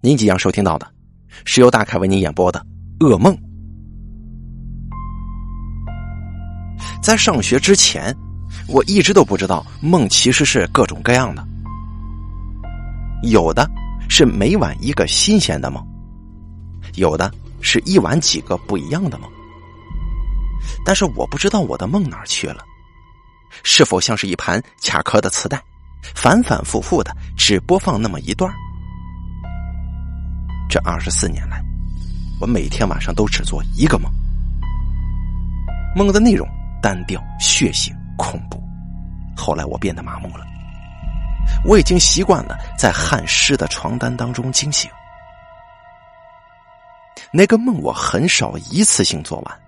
您即将收听到的，是由大凯为您演播的《噩梦》。在上学之前，我一直都不知道梦其实是各种各样的，有的是每晚一个新鲜的梦，有的是一晚几个不一样的梦。但是我不知道我的梦哪儿去了，是否像是一盘卡壳的磁带，反反复复的只播放那么一段这二十四年来，我每天晚上都只做一个梦，梦的内容单调、血腥、恐怖。后来我变得麻木了，我已经习惯了在汗湿的床单当中惊醒。那个梦我很少一次性做完，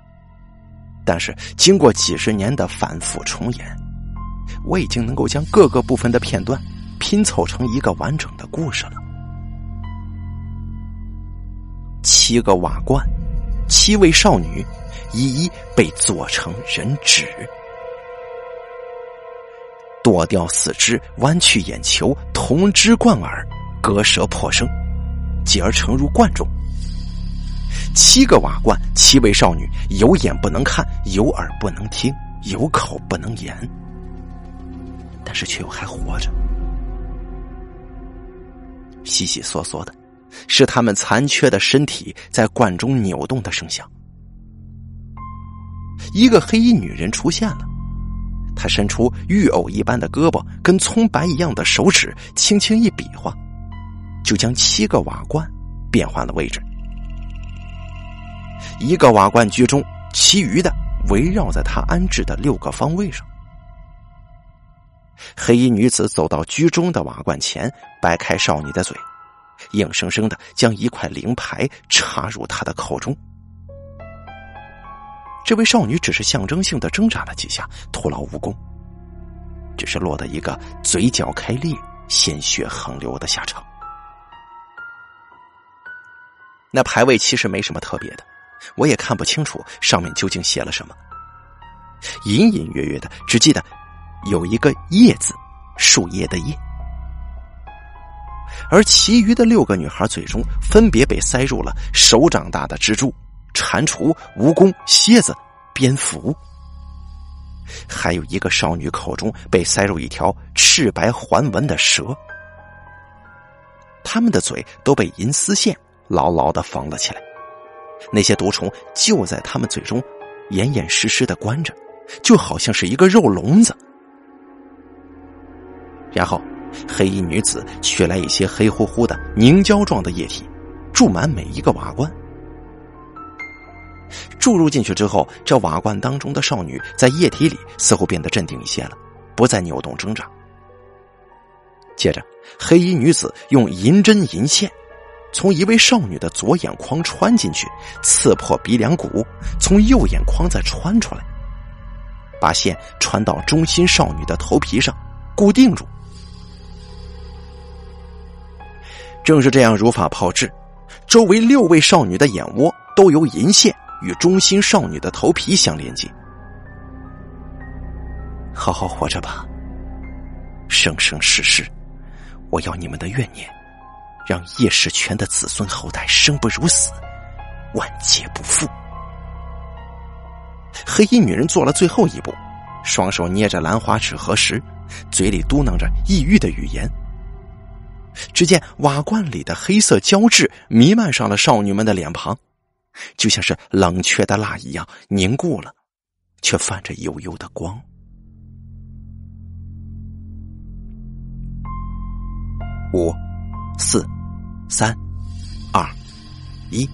但是经过几十年的反复重演，我已经能够将各个部分的片段拼凑成一个完整的故事了。七个瓦罐，七位少女，一一被做成人质，剁掉四肢，弯曲眼球，铜枝贯耳，割舌破声，继而盛入罐中。七个瓦罐，七位少女，有眼不能看，有耳不能听，有口不能言，但是却又还活着，悉悉索索的。是他们残缺的身体在罐中扭动的声响。一个黑衣女人出现了，她伸出玉藕一般的胳膊，跟葱白一样的手指，轻轻一比划，就将七个瓦罐变换了位置。一个瓦罐居中，其余的围绕在她安置的六个方位上。黑衣女子走到居中的瓦罐前，掰开少女的嘴。硬生生的将一块灵牌插入他的口中，这位少女只是象征性的挣扎了几下，徒劳无功，只是落得一个嘴角开裂、鲜血横流的下场。那牌位其实没什么特别的，我也看不清楚上面究竟写了什么，隐隐约约的只记得有一个“叶”字，树叶的“叶”。而其余的六个女孩嘴中分别被塞入了手掌大的蜘蛛、蟾蜍、蜈蚣、蝎子、蝙蝠，还有一个少女口中被塞入一条赤白环纹的蛇。他们的嘴都被银丝线牢牢的缝了起来，那些毒虫就在他们嘴中严严实实的关着，就好像是一个肉笼子。然后。黑衣女子取来一些黑乎乎的凝胶状的液体，注满每一个瓦罐。注入进去之后，这瓦罐当中的少女在液体里似乎变得镇定一些了，不再扭动挣扎。接着，黑衣女子用银针银线从一位少女的左眼眶穿进去，刺破鼻梁骨，从右眼眶再穿出来，把线穿到中心少女的头皮上，固定住。正是这样如法炮制，周围六位少女的眼窝都由银线与中心少女的头皮相连接。好好活着吧，生生世世，我要你们的怨念，让叶世全的子孙后代生不如死，万劫不复。黑衣女人做了最后一步，双手捏着兰花指合十，嘴里嘟囔着异域的语言。只见瓦罐里的黑色胶质弥漫上了少女们的脸庞，就像是冷却的蜡一样凝固了，却泛着幽幽的光。五、四、三、二、一，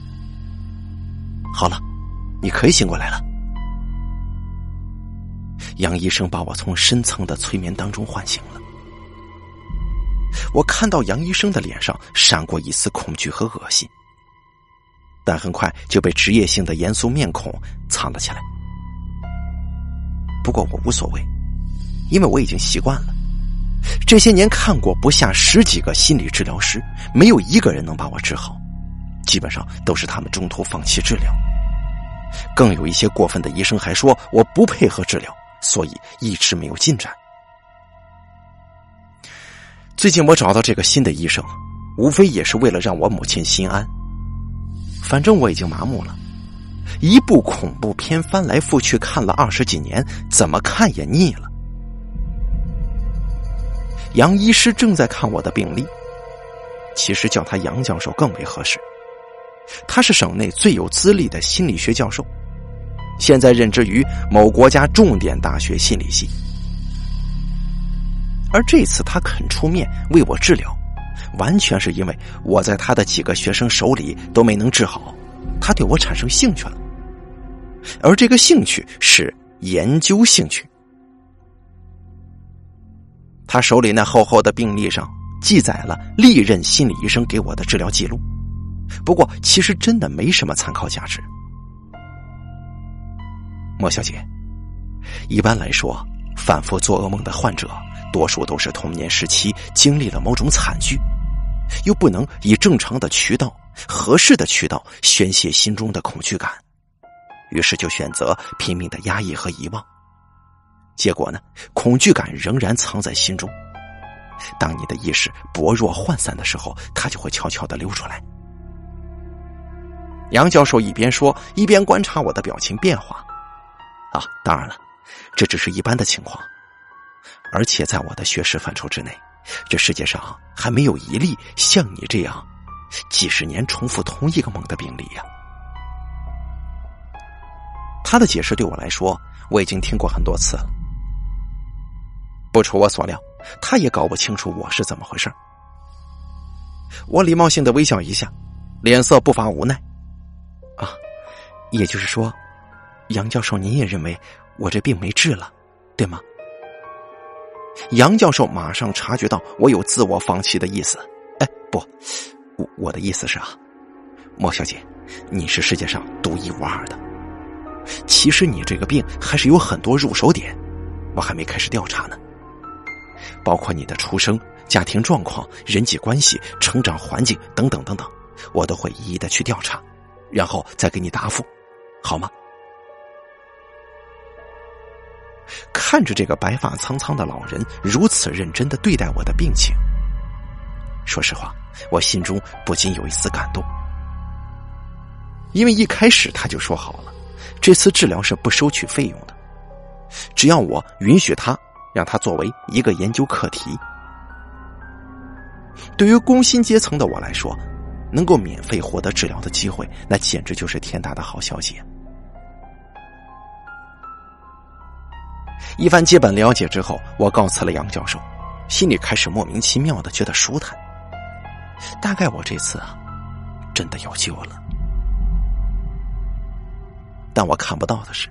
好了，你可以醒过来了。杨医生把我从深层的催眠当中唤醒了。我看到杨医生的脸上闪过一丝恐惧和恶心，但很快就被职业性的严肃面孔藏了起来。不过我无所谓，因为我已经习惯了。这些年看过不下十几个心理治疗师，没有一个人能把我治好，基本上都是他们中途放弃治疗。更有一些过分的医生还说我不配合治疗，所以一直没有进展。最近我找到这个新的医生，无非也是为了让我母亲心安。反正我已经麻木了，一部恐怖片翻来覆去看了二十几年，怎么看也腻了。杨医师正在看我的病历，其实叫他杨教授更为合适。他是省内最有资历的心理学教授，现在任职于某国家重点大学心理系。而这次他肯出面为我治疗，完全是因为我在他的几个学生手里都没能治好，他对我产生兴趣了。而这个兴趣是研究兴趣。他手里那厚厚的病历上记载了历任心理医生给我的治疗记录。不过，其实真的没什么参考价值。莫小姐，一般来说，反复做噩梦的患者，多数都是童年时期经历了某种惨剧，又不能以正常的渠道、合适的渠道宣泄心中的恐惧感，于是就选择拼命的压抑和遗忘。结果呢，恐惧感仍然藏在心中。当你的意识薄弱涣散的时候，它就会悄悄的溜出来。杨教授一边说，一边观察我的表情变化。啊，当然了，这只是一般的情况，而且在我的学识范畴之内，这世界上还没有一例像你这样几十年重复同一个梦的病例呀。他的解释对我来说，我已经听过很多次了。不出我所料，他也搞不清楚我是怎么回事我礼貌性的微笑一下，脸色不乏无奈。啊，也就是说，杨教授，您也认为我这病没治了，对吗？杨教授马上察觉到我有自我放弃的意思。哎，不，我我的意思是啊，莫小姐，你是世界上独一无二的。其实你这个病还是有很多入手点，我还没开始调查呢。包括你的出生、家庭状况、人际关系、成长环境等等等等，我都会一一的去调查。然后再给你答复，好吗？看着这个白发苍苍的老人如此认真的对待我的病情，说实话，我心中不禁有一丝感动。因为一开始他就说好了，这次治疗是不收取费用的，只要我允许他，让他作为一个研究课题。对于工薪阶层的我来说。能够免费获得治疗的机会，那简直就是天大的好消息。一番基本了解之后，我告辞了杨教授，心里开始莫名其妙的觉得舒坦。大概我这次啊，真的有救了。但我看不到的是，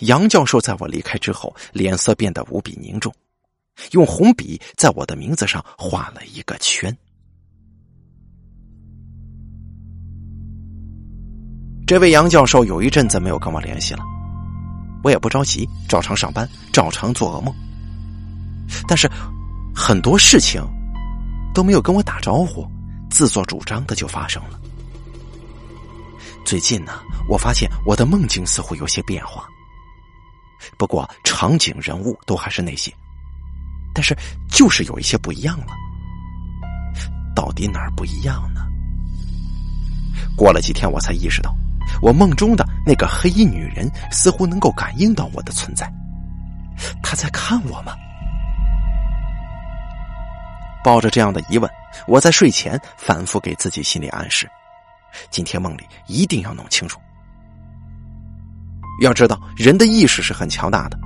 杨教授在我离开之后，脸色变得无比凝重，用红笔在我的名字上画了一个圈。这位杨教授有一阵子没有跟我联系了，我也不着急，照常上班，照常做噩梦。但是很多事情都没有跟我打招呼，自作主张的就发生了。最近呢，我发现我的梦境似乎有些变化，不过场景人物都还是那些，但是就是有一些不一样了。到底哪儿不一样呢？过了几天，我才意识到。我梦中的那个黑衣女人似乎能够感应到我的存在，她在看我吗？抱着这样的疑问，我在睡前反复给自己心理暗示：今天梦里一定要弄清楚。要知道，人的意识是很强大的，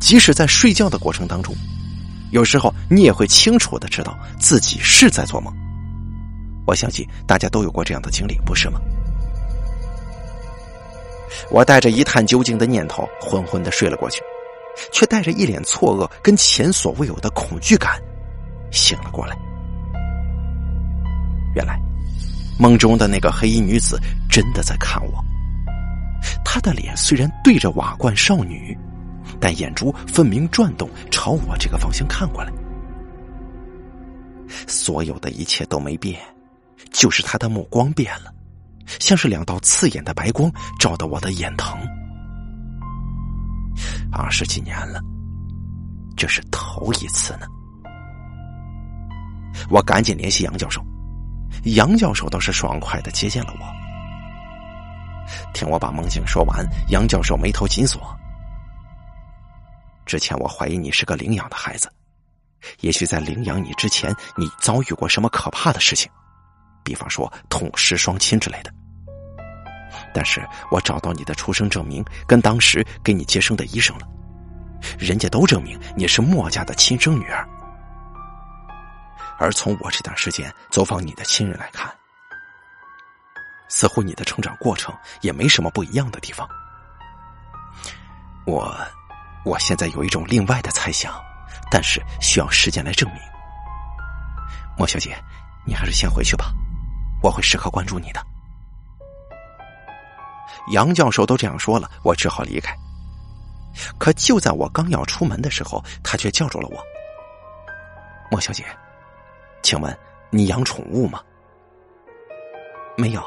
即使在睡觉的过程当中，有时候你也会清楚的知道自己是在做梦。我相信大家都有过这样的经历，不是吗？我带着一探究竟的念头，昏昏的睡了过去，却带着一脸错愕跟前所未有的恐惧感醒了过来。原来，梦中的那个黑衣女子真的在看我。她的脸虽然对着瓦罐少女，但眼珠分明转动，朝我这个方向看过来。所有的一切都没变，就是她的目光变了。像是两道刺眼的白光，照得我的眼疼。二十几年了，这是头一次呢。我赶紧联系杨教授，杨教授倒是爽快的接见了我。听我把梦境说完，杨教授眉头紧锁。之前我怀疑你是个领养的孩子，也许在领养你之前，你遭遇过什么可怕的事情，比方说痛失双亲之类的。但是我找到你的出生证明跟当时给你接生的医生了，人家都证明你是莫家的亲生女儿。而从我这段时间走访你的亲人来看，似乎你的成长过程也没什么不一样的地方。我。我现在有一种另外的猜想，但是需要时间来证明。莫小姐，你还是先回去吧，我会时刻关注你的。杨教授都这样说了，我只好离开。可就在我刚要出门的时候，他却叫住了我。莫小姐，请问你养宠物吗？没有，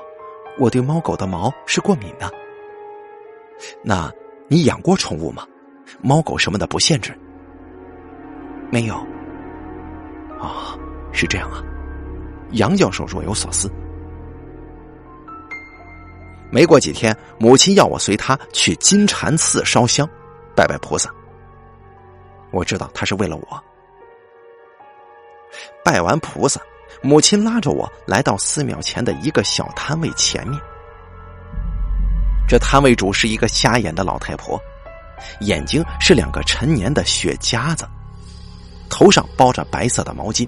我对猫狗的毛是过敏的。那你养过宠物吗？猫狗什么的不限制，没有。啊，是这样啊。杨教授若有所思。没过几天，母亲要我随她去金蝉寺烧香，拜拜菩萨。我知道他是为了我。拜完菩萨，母亲拉着我来到寺庙前的一个小摊位前面。这摊位主是一个瞎眼的老太婆。眼睛是两个陈年的血夹子，头上包着白色的毛巾，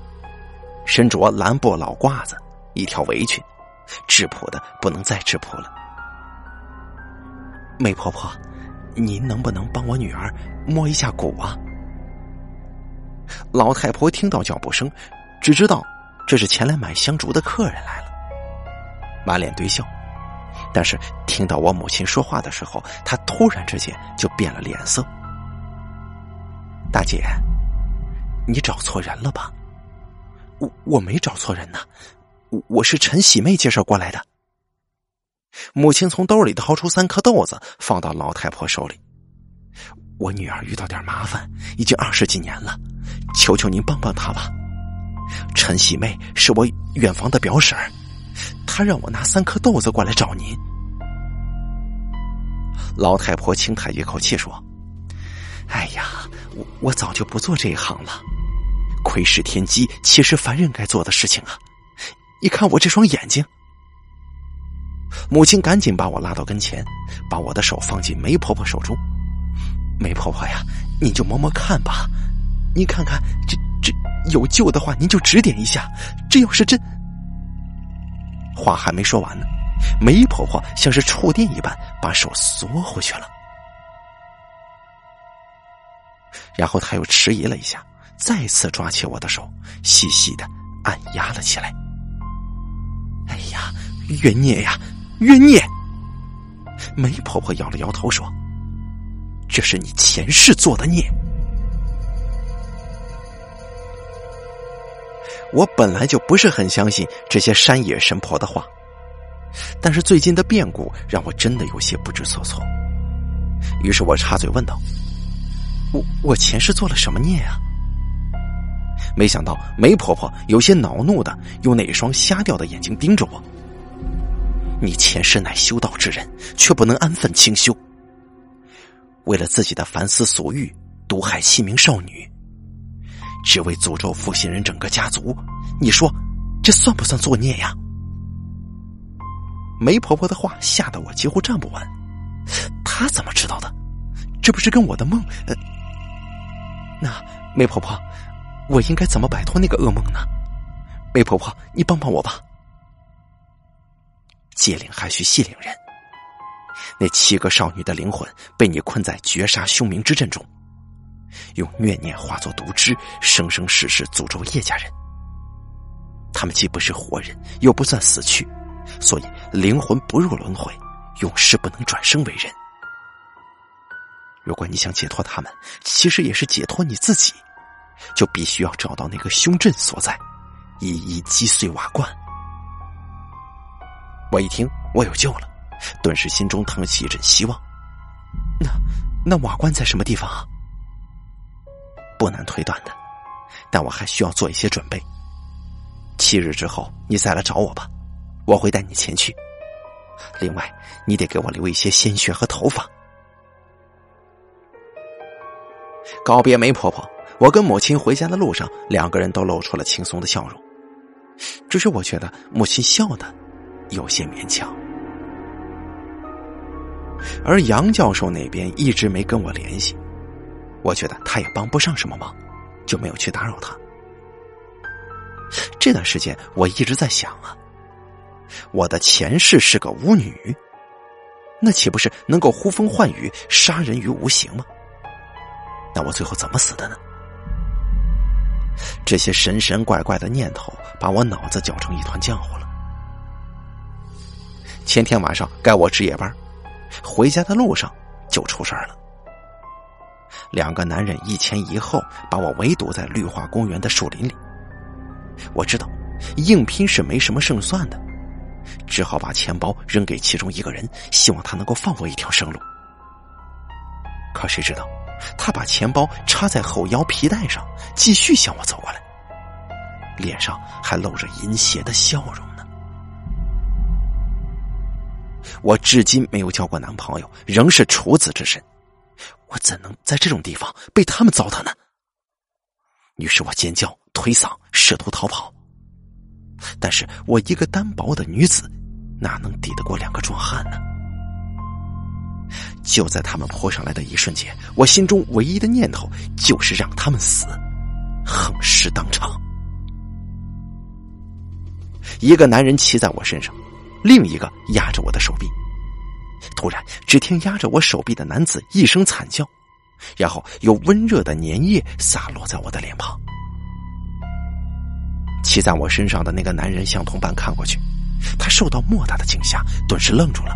身着蓝布老褂子，一条围裙，质朴的不能再质朴了。梅婆婆，您能不能帮我女儿摸一下骨啊？老太婆听到脚步声，只知道这是前来买香烛的客人来了，满脸堆笑。但是听到我母亲说话的时候，她突然之间就变了脸色。大姐，你找错人了吧？我我没找错人呐，我我是陈喜妹介绍过来的。母亲从兜里掏出三颗豆子，放到老太婆手里。我女儿遇到点麻烦，已经二十几年了，求求您帮帮她吧。陈喜妹是我远房的表婶儿。他让我拿三颗豆子过来找您。老太婆轻叹一口气说：“哎呀，我我早就不做这一行了，窥视天机岂是凡人该做的事情啊？你看我这双眼睛。”母亲赶紧把我拉到跟前，把我的手放进梅婆婆手中。梅婆婆呀，你就摸摸看吧，您看看这这有救的话，您就指点一下。这要是真……话还没说完呢，梅婆婆像是触电一般把手缩回去了，然后她又迟疑了一下，再次抓起我的手，细细的按压了起来。哎呀，冤孽呀，冤孽！梅婆婆摇了摇头说：“这是你前世做的孽。”我本来就不是很相信这些山野神婆的话，但是最近的变故让我真的有些不知所措。于是我插嘴问道：“我我前世做了什么孽啊？”没想到梅婆婆有些恼怒的用那双瞎掉的眼睛盯着我：“你前世乃修道之人，却不能安分清修，为了自己的凡私俗欲，毒害七名少女。”只为诅咒负心人整个家族，你说这算不算作孽呀？梅婆婆的话吓得我几乎站不稳。她怎么知道的？这不是跟我的梦……呃，那梅婆婆，我应该怎么摆脱那个噩梦呢？梅婆婆，你帮帮我吧。借灵还需系灵人，那七个少女的灵魂被你困在绝杀凶冥之阵中。用怨念化作毒汁，生生世世诅咒叶家人。他们既不是活人，又不算死去，所以灵魂不入轮回，永世不能转生为人。如果你想解脱他们，其实也是解脱你自己，就必须要找到那个凶阵所在，一一击碎瓦罐。我一听，我有救了，顿时心中腾起一阵希望。那那瓦罐在什么地方啊？不难推断的，但我还需要做一些准备。七日之后你再来找我吧，我会带你前去。另外，你得给我留一些鲜血和头发。告别梅婆婆，我跟母亲回家的路上，两个人都露出了轻松的笑容。只是我觉得母亲笑的有些勉强，而杨教授那边一直没跟我联系，我觉得他也帮不上什么忙，就没有去打扰他。这段时间我一直在想啊，我的前世是个巫女，那岂不是能够呼风唤雨、杀人于无形吗？那我最后怎么死的呢？这些神神怪怪的念头把我脑子搅成一团浆糊了。前天晚上该我值夜班，回家的路上就出事了。两个男人一前一后把我围堵在绿化公园的树林里。我知道硬拼是没什么胜算的，只好把钱包扔给其中一个人，希望他能够放我一条生路。可谁知道？他把钱包插在后腰皮带上，继续向我走过来，脸上还露着淫邪的笑容呢。我至今没有交过男朋友，仍是处子之身，我怎能在这种地方被他们糟蹋呢？于是我尖叫、推搡，试图逃跑，但是我一个单薄的女子，哪能抵得过两个壮汉呢？就在他们扑上来的一瞬间，我心中唯一的念头就是让他们死，横尸当场。一个男人骑在我身上，另一个压着我的手臂。突然，只听压着我手臂的男子一声惨叫，然后有温热的粘液洒落在我的脸庞。骑在我身上的那个男人向同伴看过去，他受到莫大的惊吓，顿时愣住了。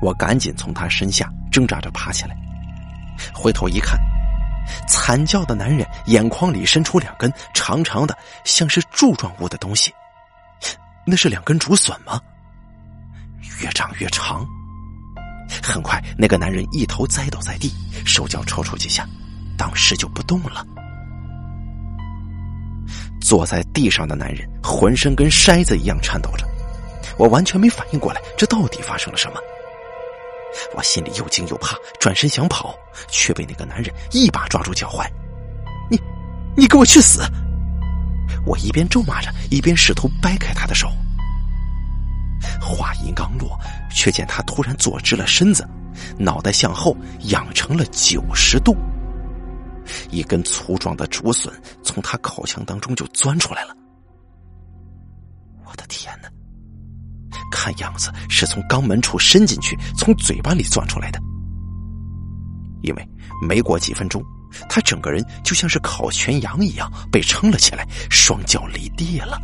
我赶紧从他身下挣扎着爬起来，回头一看，惨叫的男人眼眶里伸出两根长长的、像是柱状物的东西，那是两根竹笋吗？越长越长。很快，那个男人一头栽倒在地，手脚抽搐几下，当时就不动了。坐在地上的男人浑身跟筛子一样颤抖着，我完全没反应过来，这到底发生了什么？我心里又惊又怕，转身想跑，却被那个男人一把抓住脚踝。“你，你给我去死！”我一边咒骂着，一边试图掰开他的手。话音刚落，却见他突然坐直了身子，脑袋向后仰成了九十度，一根粗壮的竹笋从他口腔当中就钻出来了。我的天哪！看样子是从肛门处伸进去，从嘴巴里钻出来的。因为没过几分钟，他整个人就像是烤全羊一样被撑了起来，双脚离地了。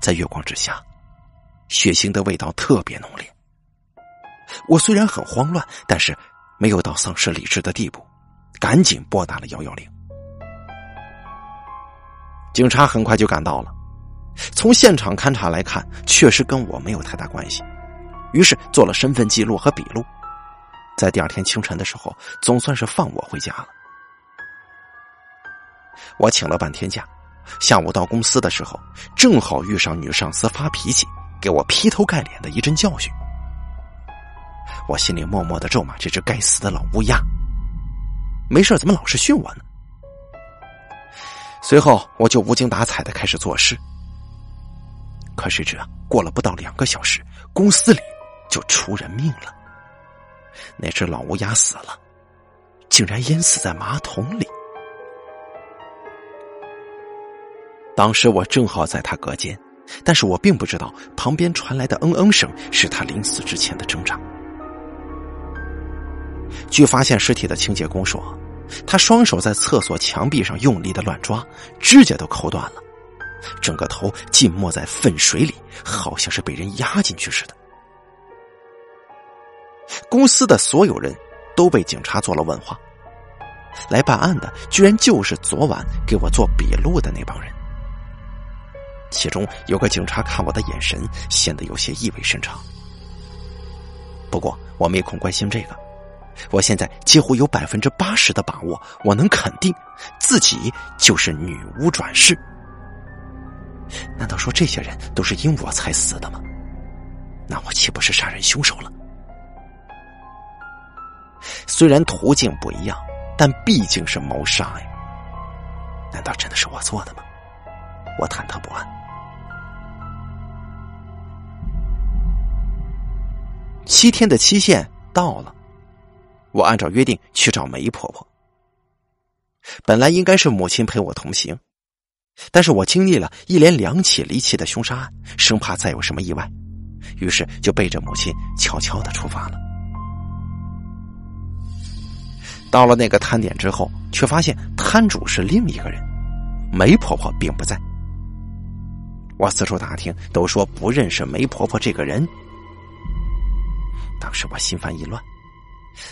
在月光之下，血腥的味道特别浓烈。我虽然很慌乱，但是没有到丧失理智的地步，赶紧拨打了幺幺零。警察很快就赶到了，从现场勘查来看，确实跟我没有太大关系。于是做了身份记录和笔录，在第二天清晨的时候，总算是放我回家了。我请了半天假，下午到公司的时候，正好遇上女上司发脾气，给我劈头盖脸的一阵教训。我心里默默的咒骂这只该死的老乌鸦，没事怎么老是训我呢？随后，我就无精打采的开始做事。可谁知啊过了不到两个小时，公司里就出人命了。那只老乌鸦死了，竟然淹死在马桶里。当时我正好在他隔间，但是我并不知道旁边传来的嗯嗯声是他临死之前的挣扎。据发现尸体的清洁工说。他双手在厕所墙壁上用力的乱抓，指甲都抠断了，整个头浸没在粪水里，好像是被人压进去似的。公司的所有人都被警察做了问话，来办案的居然就是昨晚给我做笔录的那帮人，其中有个警察看我的眼神显得有些意味深长。不过我没空关心这个。我现在几乎有百分之八十的把握，我能肯定自己就是女巫转世。难道说这些人都是因我才死的吗？那我岂不是杀人凶手了？虽然途径不一样，但毕竟是谋杀呀。难道真的是我做的吗？我忐忑不安。七天的期限到了，我按照约定去找梅婆婆。本来应该是母亲陪我同行，但是我经历了一连两起离奇的凶杀案，生怕再有什么意外，于是就背着母亲悄悄的出发了。到了那个摊点之后，却发现摊主是另一个人，梅婆婆并不在。我四处打听，都说不认识梅婆婆这个人。当时我心烦意乱，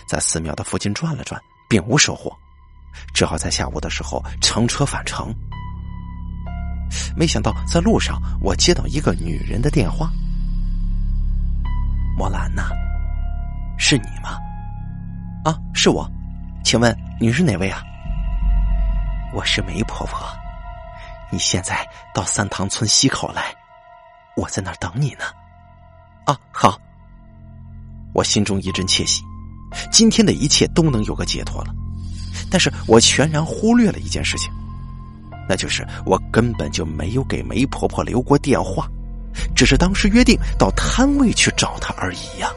在寺庙的附近转了转，并无收获，只好在下午的时候乘车返程。没想到在路上，我接到一个女人的电话：“莫兰呐，是你吗？啊，是我，请问你是哪位啊？我是梅婆婆，你现在到三塘村西口来，我在那儿等你呢。啊，好。”我心中一阵窃喜，今天的一切都能有个解脱了。但是我全然忽略了一件事情，那就是我根本就没有给梅婆婆留过电话，只是当时约定到摊位去找她而已呀。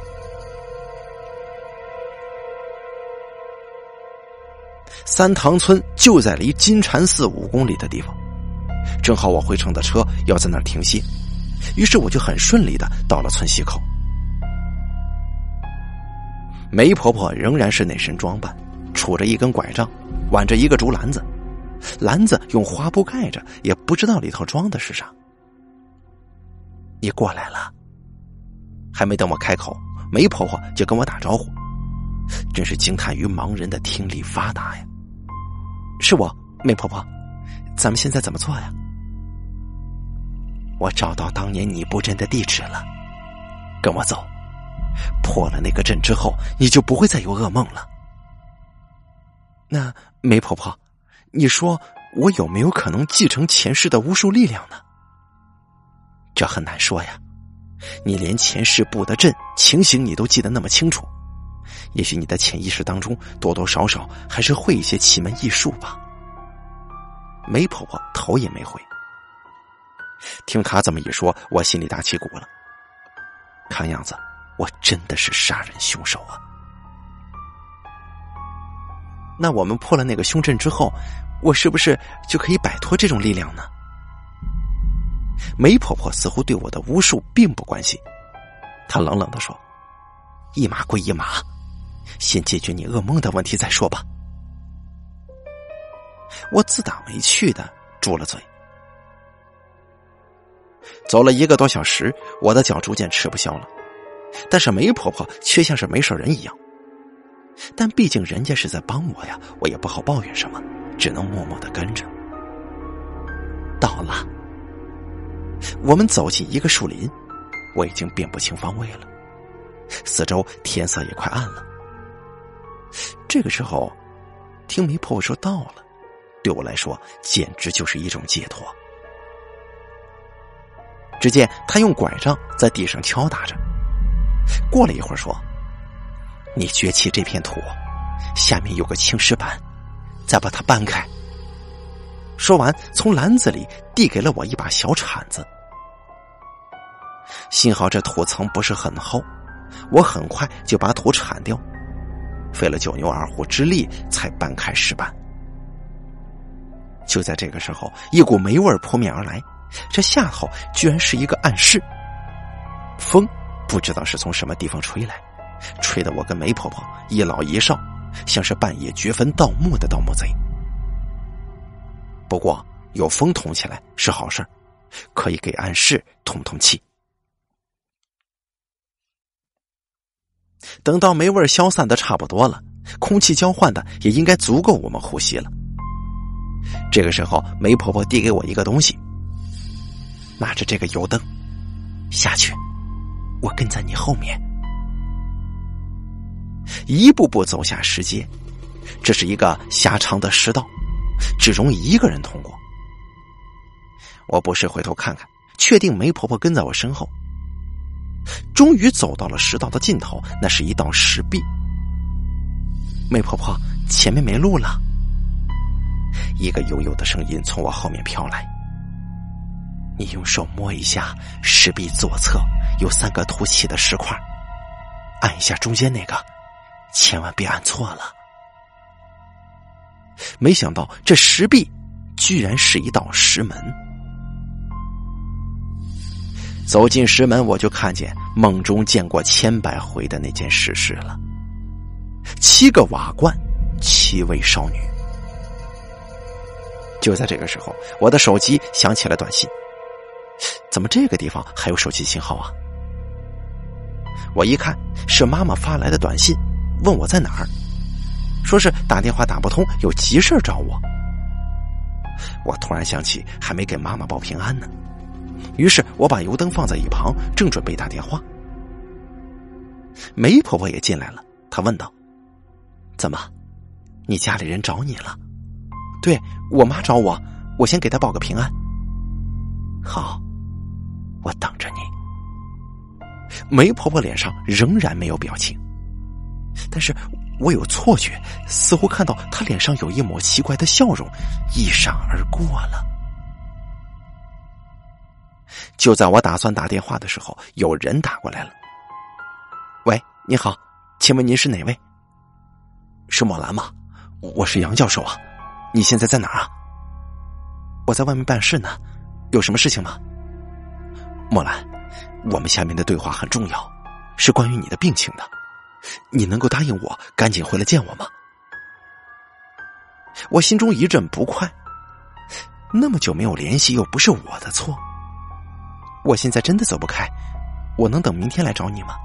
三塘村就在离金蝉寺五公里的地方，正好我回城的车要在那儿停歇，于是我就很顺利的到了村西口。梅婆婆仍然是那身装扮，杵着一根拐杖，挽着一个竹篮子，篮子用花布盖着，也不知道里头装的是啥。你过来了，还没等我开口，梅婆婆就跟我打招呼，真是惊叹于盲人的听力发达呀！是我，梅婆婆，咱们现在怎么做呀？我找到当年你布阵的地址了，跟我走。破了那个阵之后，你就不会再有噩梦了。那梅婆婆，你说我有没有可能继承前世的巫术力量呢？这很难说呀。你连前世布的阵情形你都记得那么清楚，也许你的潜意识当中多多少少还是会一些奇门异术吧。梅婆婆头也没回。听她这么一说，我心里打起鼓了。看样子。我真的是杀人凶手啊！那我们破了那个凶阵之后，我是不是就可以摆脱这种力量呢？梅婆婆似乎对我的巫术并不关心，她冷冷的说：“一码归一码，先解决你噩梦的问题再说吧。”我自打没去的住了嘴。走了一个多小时，我的脚逐渐吃不消了。但是梅婆婆却像是没事人一样，但毕竟人家是在帮我呀，我也不好抱怨什么，只能默默的跟着。到了，我们走进一个树林，我已经辨不清方位了，四周天色也快暗了。这个时候，听梅婆婆说到了，对我来说简直就是一种解脱。只见她用拐杖在地上敲打着。过了一会儿，说：“你掘起这片土，下面有个青石板，再把它搬开。”说完，从篮子里递给了我一把小铲子。幸好这土层不是很厚，我很快就把土铲掉，费了九牛二虎之力才搬开石板。就在这个时候，一股霉味扑面而来，这下头居然是一个暗室，风。不知道是从什么地方吹来，吹得我跟梅婆婆一老一少，像是半夜掘坟盗墓的盗墓贼。不过有风通起来是好事可以给暗室通通气。等到霉味消散的差不多了，空气交换的也应该足够我们呼吸了。这个时候，梅婆婆递给我一个东西，拿着这个油灯下去。我跟在你后面。一步步走下石阶。这是一个狭长的石道，只容一个人通过。我不时回头看看，确定梅婆婆跟在我身后。终于走到了石道的尽头，那是一道石壁。梅婆婆，前面没路了。一个悠悠的声音从我后面飘来：“你用手摸一下石壁左侧有三个凸起的石块，按一下中间那个，千万别按错了。”没想到这石壁居然是一道石门。走进石门，我就看见梦中见过千百回的那件石事了：七个瓦罐，七位少女。就在这个时候，我的手机响起了短信。怎么这个地方还有手机信号啊？我一看是妈妈发来的短信，问我在哪儿，说是打电话打不通，有急事找我。我突然想起还没给妈妈报平安呢。于是我把油灯放在一旁，正准备打电话。梅婆婆也进来了，她问道：“怎么，你家里人找你了？”“对我妈找我，我先给她报个平安。”“好，我等着你。”梅婆婆脸上仍然没有表情，但是我有错觉，似乎看到她脸上有一抹奇怪的笑容，一闪而过了。就在我打算打电话的时候，有人打过来了。喂，你好，请问您是哪位？是莫兰吗？我是杨教授啊。你现在在哪儿啊？我在外面办事呢。有什么事情吗？莫兰，我们下面的对话很重要，是关于你的病情的。你能够答应我赶紧回来见我吗？我心中一阵不快。那么久没有联系，又不是我的错。我现在真的走不开，我能等明天来找你吗？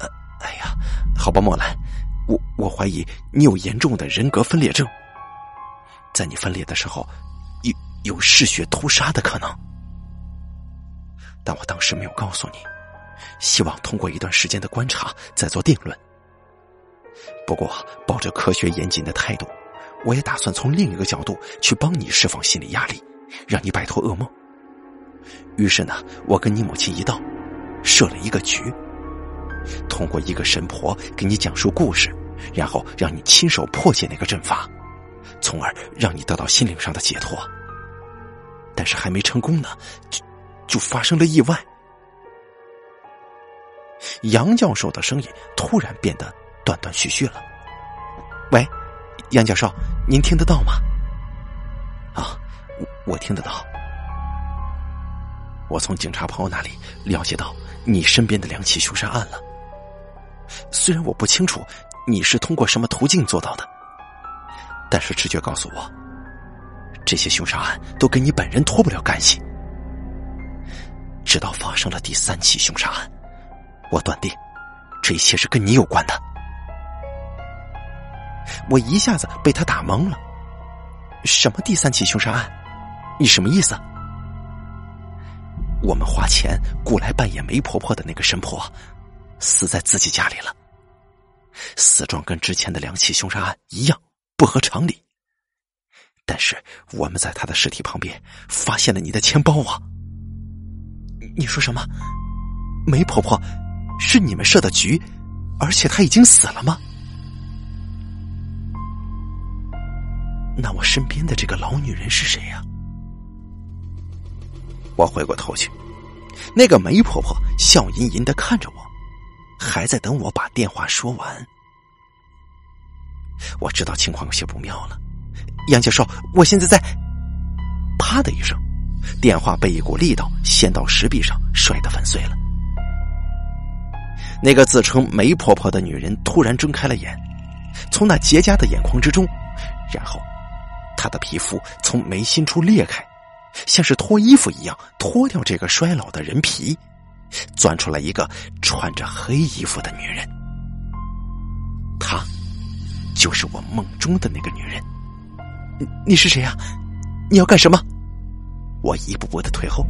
呃，哎呀，好吧，莫兰，我我怀疑你有严重的人格分裂症，在你分裂的时候，有有嗜血屠杀的可能，但我当时没有告诉你，希望通过一段时间的观察再做定论。不过，抱着科学严谨的态度，我也打算从另一个角度去帮你释放心理压力，让你摆脱噩梦。于是呢，我跟你母亲一道，设了一个局，通过一个神婆给你讲述故事，然后让你亲手破解那个阵法，从而让你得到心灵上的解脱。但是还没成功呢，就发生了意外。杨教授的声音突然变得断断续续了。喂，杨教授，您听得到吗？啊，我我听得到。我从警察朋友那里了解到你身边的两起凶杀案了。虽然我不清楚你是通过什么途径做到的，但是直觉告诉我，这些凶杀案都跟你本人脱不了干系。直到发生了第三起凶杀案，我断定这一切是跟你有关的。我一下子被他打懵了。什么第三起凶杀案？你什么意思？我们花钱雇来扮演媒婆婆的那个神婆，死在自己家里了。死状跟之前的两起凶杀案一样，不合常理。但是我们在她的尸体旁边发现了你的钱包啊！你说什么？梅婆婆是你们设的局，而且她已经死了吗？那我身边的这个老女人是谁呀？我回过头去，那个梅婆婆笑吟吟的看着我，还在等我把电话说完。我知道情况有些不妙了，杨教授，我现在在……啪的一声，电话被一股力道掀到石壁上，摔得粉碎了。那个自称梅婆婆的女人突然睁开了眼，从那结痂的眼眶之中，然后，她的皮肤从眉心处裂开。像是脱衣服一样脱掉这个衰老的人皮，钻出来一个穿着黑衣服的女人。她，就是我梦中的那个女人。你是谁呀？你要干什么？我一步步的退后。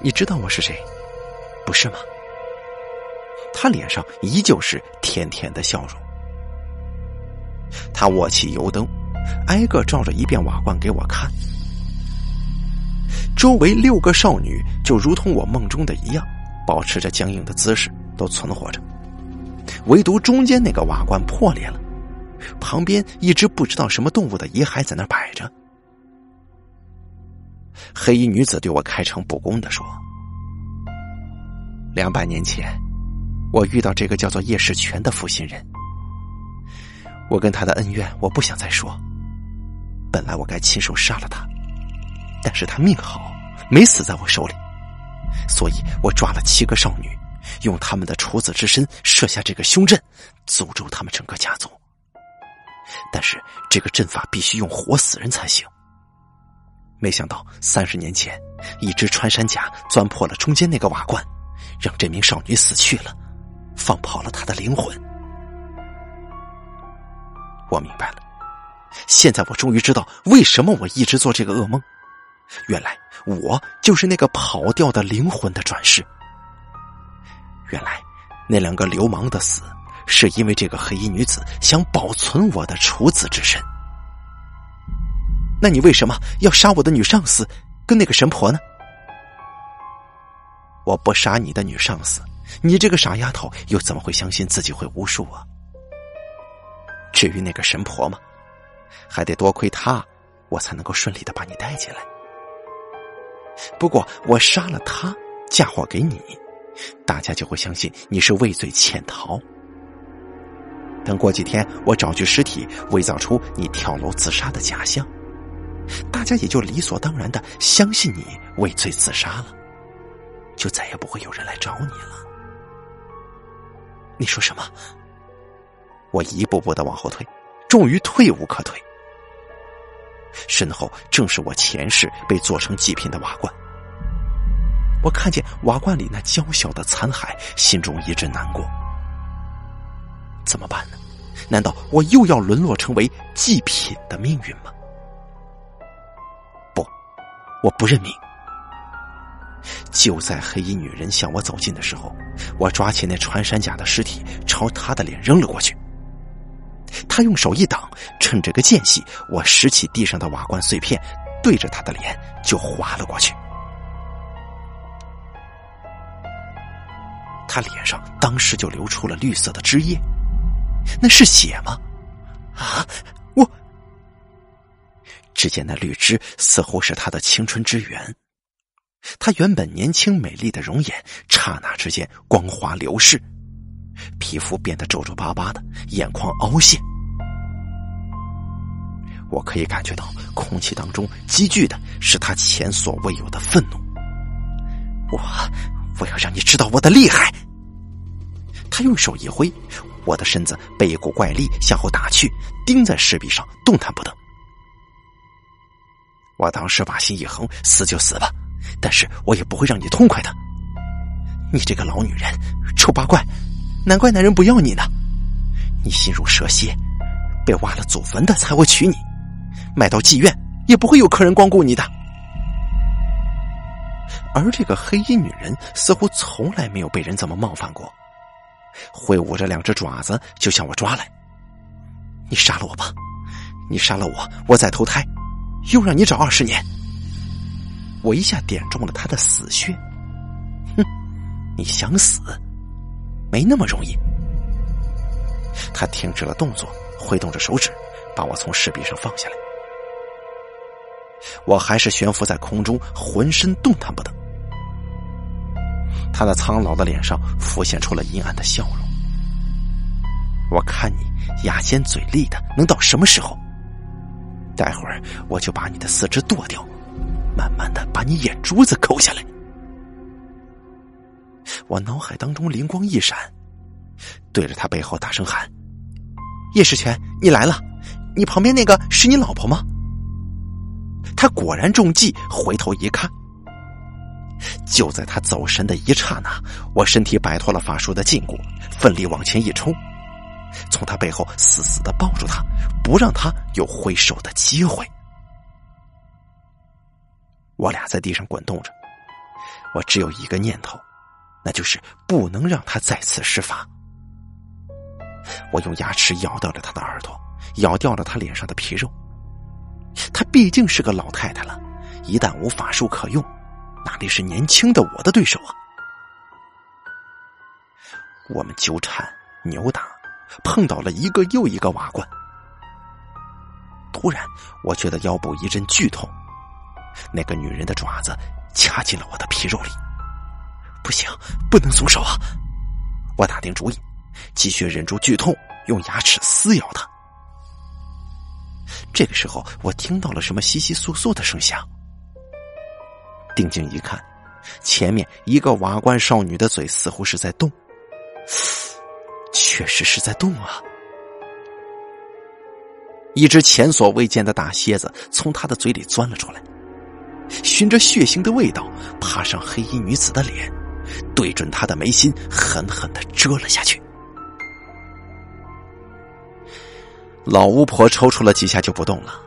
你知道我是谁，不是吗？他脸上依旧是甜甜的笑容。他握起油灯，挨个照着一遍瓦罐给我看。周围六个少女就如同我梦中的一样，保持着僵硬的姿势，都存活着。唯独中间那个瓦罐破裂了，旁边一只不知道什么动物的遗骸在那摆着。黑衣女子对我开诚布公的说：“两百年前，我遇到这个叫做叶世全的负心人。我跟他的恩怨，我不想再说。本来我该亲手杀了他，但是他命好，没死在我手里，所以我抓了七个少女，用他们的处子之身设下这个凶阵，诅咒他们整个家族。但是这个阵法必须用活死人才行。”没想到三十年前，一只穿山甲钻破了中间那个瓦罐，让这名少女死去了，放跑了她的灵魂。我明白了，现在我终于知道为什么我一直做这个噩梦。原来我就是那个跑掉的灵魂的转世。原来那两个流氓的死，是因为这个黑衣女子想保存我的处子之身。那你为什么要杀我的女上司跟那个神婆呢？我不杀你的女上司，你这个傻丫头又怎么会相信自己会巫术啊？至于那个神婆嘛，还得多亏她，我才能够顺利的把你带进来。不过我杀了她，嫁祸给你，大家就会相信你是畏罪潜逃。等过几天，我找具尸体，伪造出你跳楼自杀的假象。大家也就理所当然的相信你畏罪自杀了，就再也不会有人来找你了。你说什么？我一步步的往后退，终于退无可退。身后正是我前世被做成祭品的瓦罐。我看见瓦罐里那娇小的残骸，心中一阵难过。怎么办呢？难道我又要沦落成为祭品的命运吗？我不认命。就在黑衣女人向我走近的时候，我抓起那穿山甲的尸体，朝她的脸扔了过去。她用手一挡，趁这个间隙，我拾起地上的瓦罐碎片，对着她的脸就划了过去。她脸上当时就流出了绿色的汁液，那是血吗？啊！只见那绿枝似乎是他的青春之源，他原本年轻美丽的容颜，刹那之间光滑流逝，皮肤变得皱皱巴巴的，眼眶凹陷。我可以感觉到空气当中积聚的是他前所未有的愤怒。我，我要让你知道我的厉害！他用手一挥，我的身子被一股怪力向后打去，钉在石壁上，动弹不得。我当时把心一横，死就死吧，但是我也不会让你痛快的。你这个老女人，丑八怪，难怪男人不要你呢。你心如蛇蝎，被挖了祖坟的才会娶你，卖到妓院也不会有客人光顾你的。而这个黑衣女人似乎从来没有被人这么冒犯过，挥舞着两只爪子就向我抓来。你杀了我吧，你杀了我，我再投胎。又让你找二十年，我一下点中了他的死穴。哼，你想死，没那么容易。他停止了动作，挥动着手指，把我从石壁上放下来。我还是悬浮在空中，浑身动弹不得。他那苍老的脸上浮现出了阴暗的笑容。我看你牙尖嘴利的，能到什么时候？待会儿我就把你的四肢剁掉，慢慢的把你眼珠子抠下来。我脑海当中灵光一闪，对着他背后大声喊：“叶世全，你来了！你旁边那个是你老婆吗？”他果然中计，回头一看，就在他走神的一刹那，我身体摆脱了法术的禁锢，奋力往前一冲。从他背后死死的抱住他，不让他有挥手的机会。我俩在地上滚动着，我只有一个念头：那就是不能让他再次施法。我用牙齿咬掉了他的耳朵，咬掉了他脸上的皮肉。他毕竟是个老太太了，一旦无法术可用，哪里是年轻的我的对手啊？我们纠缠、扭打，碰到了一个又一个瓦罐。突然，我觉得腰部一阵剧痛，那个女人的爪子掐进了我的皮肉里。不行，不能松手啊！我打定主意，继续忍住剧痛，用牙齿撕咬她。这个时候，我听到了什么窸窸窣窣的声响。定睛一看，前面一个瓦罐少女的嘴似乎是在动，确实是在动啊！一只前所未见的大蝎子从他的嘴里钻了出来，循着血腥的味道爬上黑衣女子的脸，对准她的眉心狠狠的蛰了下去。老巫婆抽搐了几下就不动了，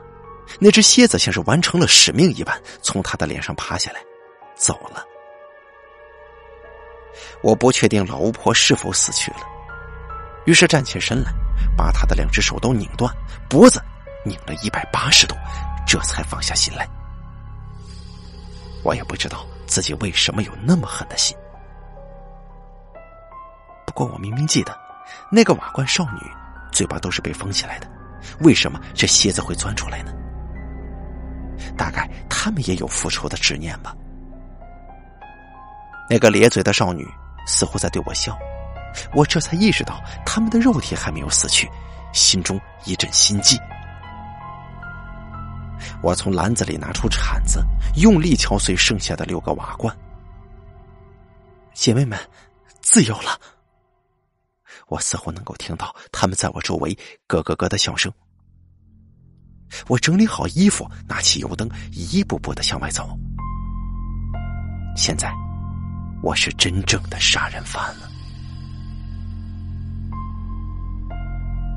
那只蝎子像是完成了使命一般，从她的脸上爬下来，走了。我不确定老巫婆是否死去了，于是站起身来，把他的两只手都拧断，脖子拧了一百八十度，这才放下心来。我也不知道自己为什么有那么狠的心，不过我明明记得，那个瓦罐少女。嘴巴都是被封起来的，为什么这蝎子会钻出来呢？大概他们也有复仇的执念吧。那个咧嘴的少女似乎在对我笑，我这才意识到他们的肉体还没有死去，心中一阵心悸。我从篮子里拿出铲子，用力敲碎剩下的六个瓦罐。姐妹们，自由了。我似乎能够听到他们在我周围咯咯咯的笑声。我整理好衣服，拿起油灯，一步步的向外走。现在，我是真正的杀人犯了。